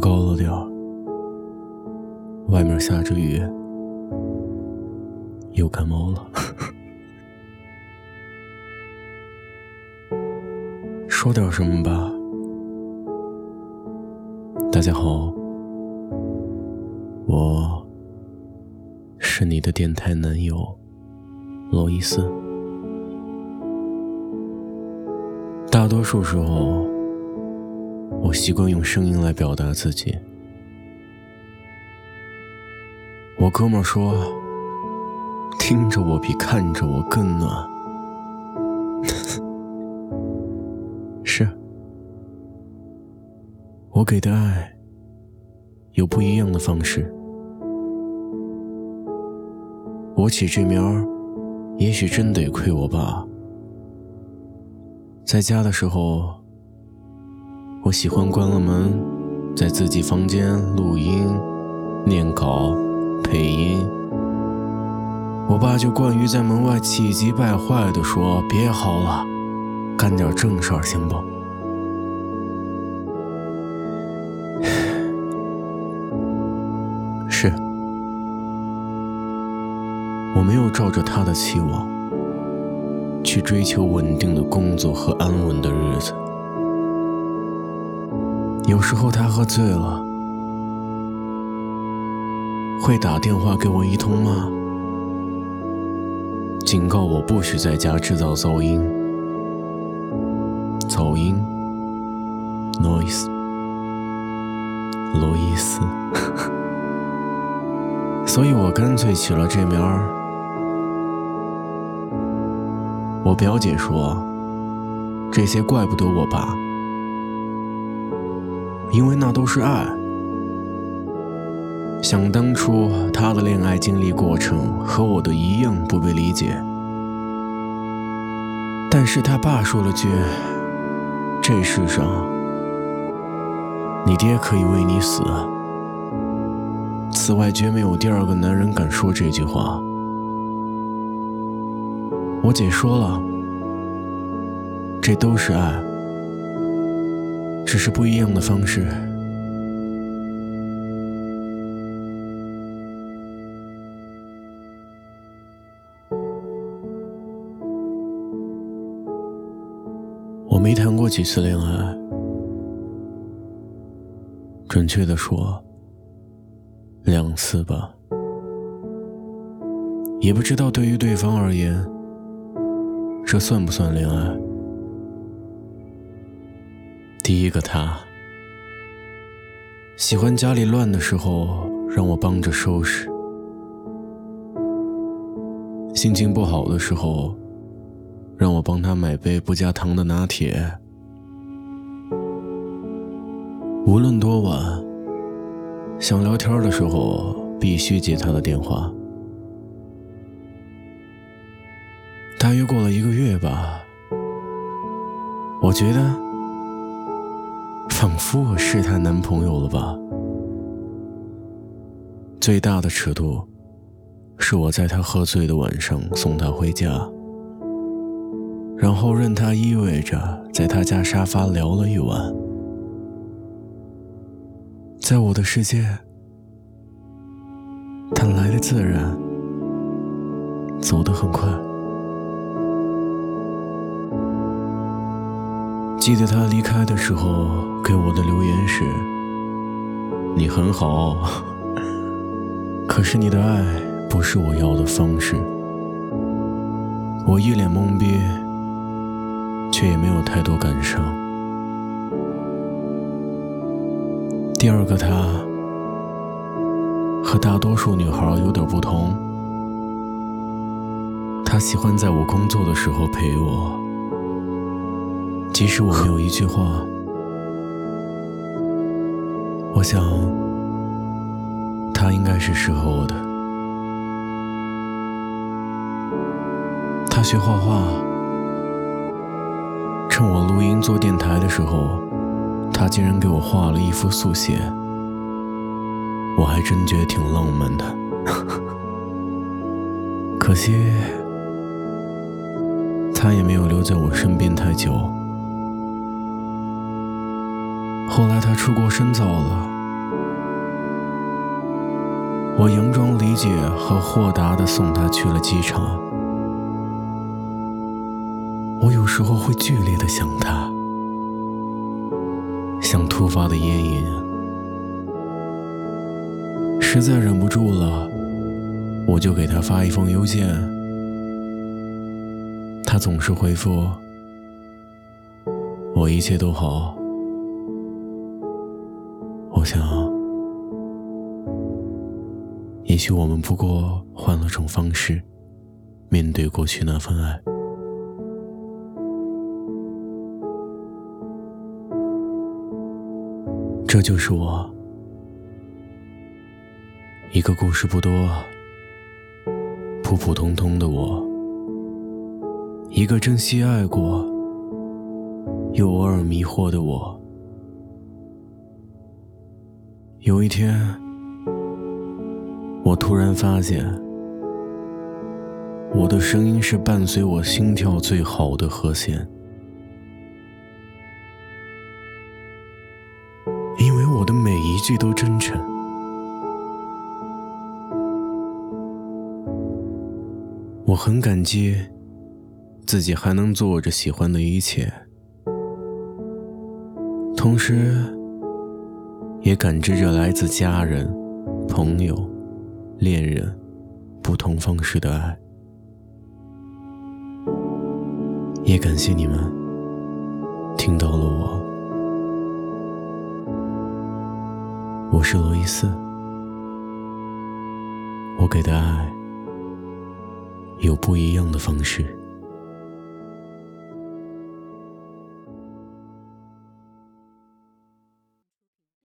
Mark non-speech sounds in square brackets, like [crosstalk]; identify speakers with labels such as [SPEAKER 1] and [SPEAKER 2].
[SPEAKER 1] 高了点儿，外面下着雨，又感冒了。说点什么吧。大家好，我是你的电台男友罗伊斯。大多数时候，我习惯用声音来表达自己。我哥们说，听着我比看着我更暖。[laughs] 是，我给的爱有不一样的方式。我起这名儿，也许真得亏我爸。在家的时候，我喜欢关了门，在自己房间录音、念稿、配音。我爸就惯于在门外气急败坏地说：“别嚎了，干点正事儿行不？” [sighs] 是，我没有照着他的期望。去追求稳定的工作和安稳的日子。有时候他喝醉了，会打电话给我一通骂，警告我不许在家制造噪音。噪音，noise，罗伊斯。[laughs] 所以我干脆起了这名儿。我表姐说：“这些怪不得我爸，因为那都是爱。想当初他的恋爱经历过程和我的一样不被理解，但是他爸说了句：‘这世上，你爹可以为你死，此外绝没有第二个男人敢说这句话。’”我姐说了，这都是爱，只是不一样的方式。我没谈过几次恋爱，准确的说，两次吧。也不知道对于对方而言。这算不算恋爱？第一个他。喜欢家里乱的时候让我帮着收拾，心情不好的时候让我帮他买杯不加糖的拿铁，无论多晚，想聊天的时候必须接他的电话。大约过了一个月吧，我觉得仿佛我是她男朋友了吧。最大的尺度是我在她喝醉的晚上送她回家，然后任她依偎着在她家沙发聊了一晚。在我的世界，她来的自然，走得很快。记得他离开的时候给我的留言是：“你很好，[laughs] 可是你的爱不是我要的方式。”我一脸懵逼，却也没有太多感伤。第二个他和大多数女孩有点不同，他喜欢在我工作的时候陪我。即使我没有一句话，我想他应该是适合我的。他学画画，趁我录音做电台的时候，他竟然给我画了一幅速写，我还真觉得挺浪漫的。[laughs] 可惜他也没有留在我身边太久。后来他出国深造了，我佯装理解和豁达的送他去了机场。我有时候会剧烈的想他，像突发的烟瘾，实在忍不住了，我就给他发一封邮件。他总是回复我一切都好。我想。也许我们不过换了种方式面对过去那份爱。这就是我，一个故事不多、普普通通的我，一个珍惜爱过又偶尔迷惑的我。有一天。我突然发现，我的声音是伴随我心跳最好的和弦，因为我的每一句都真诚。我很感激自己还能做着喜欢的一切，同时也感知着来自家人、朋友。恋人，不同方式的爱，也感谢你们听到了我。我是罗伊斯，我给的爱有不一样的方式。